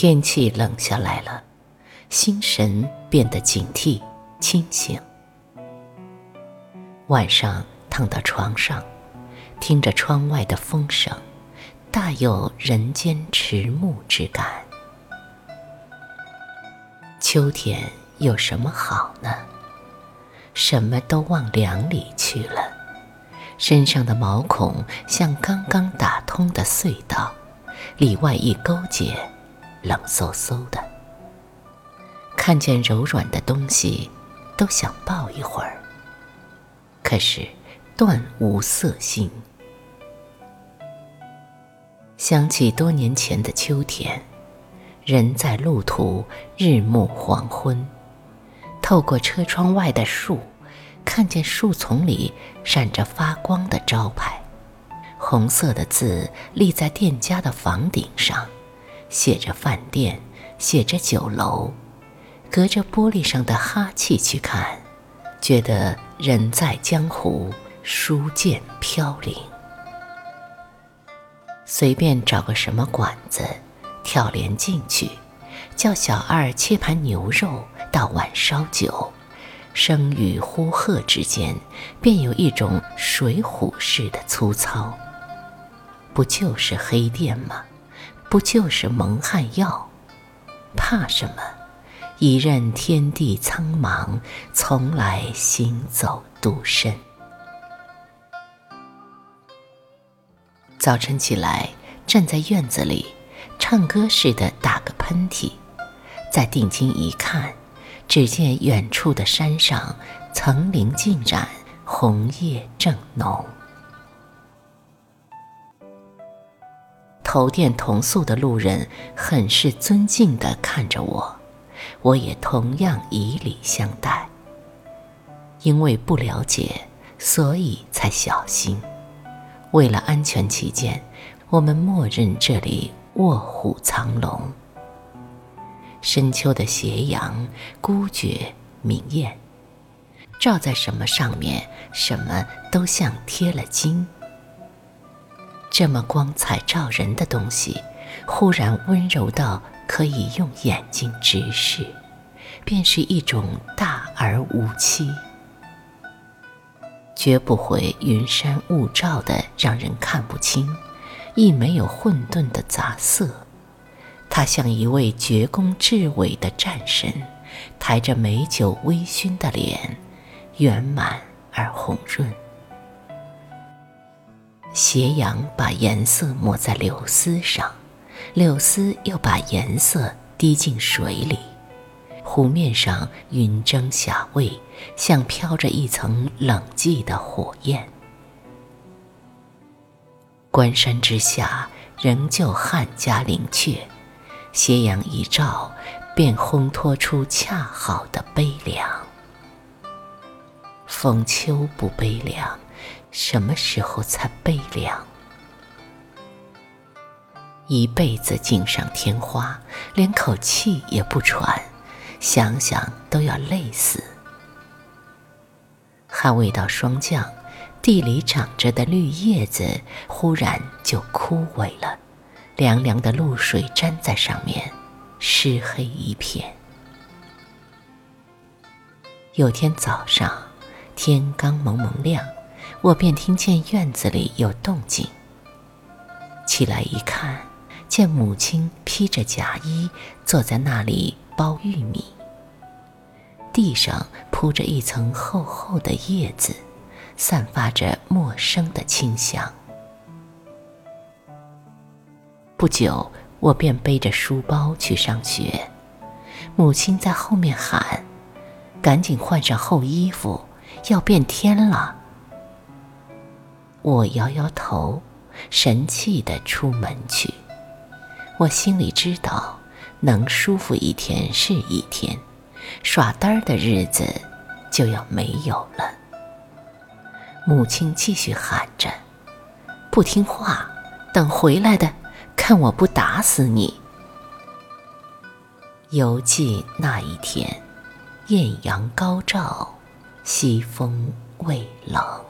天气冷下来了，心神变得警惕清醒。晚上躺到床上，听着窗外的风声，大有人间迟暮之感。秋天有什么好呢？什么都往凉里去了，身上的毛孔像刚刚打通的隧道，里外一勾结，冷飕飕的。看见柔软的东西，都想抱一会儿。可是断无色心。想起多年前的秋天。人在路途，日暮黄昏，透过车窗外的树，看见树丛里闪着发光的招牌，红色的字立在店家的房顶上，写着饭店，写着酒楼。隔着玻璃上的哈气去看，觉得人在江湖，书剑飘零。随便找个什么馆子。跳帘进去，叫小二切盘牛肉，倒碗烧酒，声与呼喝之间，便有一种水浒式的粗糙。不就是黑店吗？不就是蒙汗药？怕什么？一任天地苍茫，从来行走独身。早晨起来，站在院子里。唱歌似的打个喷嚏，再定睛一看，只见远处的山上层林尽染，红叶正浓。头店同宿的路人很是尊敬地看着我，我也同样以礼相待。因为不了解，所以才小心。为了安全起见，我们默认这里。卧虎藏龙，深秋的斜阳孤绝明艳，照在什么上面，什么都像贴了金。这么光彩照人的东西，忽然温柔到可以用眼睛直视，便是一种大而无欺，绝不会云山雾罩的让人看不清。亦没有混沌的杂色，他像一位绝功至伟的战神，抬着美酒微醺的脸，圆满而红润。斜阳把颜色抹在柳丝上，柳丝又把颜色滴进水里，湖面上云蒸霞蔚，像飘着一层冷寂的火焰。关山之下，仍旧汉家陵阙，斜阳一照，便烘托出恰好的悲凉。逢秋不悲凉，什么时候才悲凉？一辈子锦上添花，连口气也不喘，想想都要累死。还未到霜降。地里长着的绿叶子忽然就枯萎了，凉凉的露水沾在上面，湿黑一片。有天早上，天刚蒙蒙亮，我便听见院子里有动静。起来一看，见母亲披着夹衣坐在那里剥玉米，地上铺着一层厚厚的叶子。散发着陌生的清香。不久，我便背着书包去上学，母亲在后面喊：“赶紧换上厚衣服，要变天了。”我摇摇头，神气的出门去。我心里知道，能舒服一天是一天，耍单儿的日子就要没有了。母亲继续喊着：“不听话，等回来的，看我不打死你！”犹记那一天，艳阳高照，西风未冷。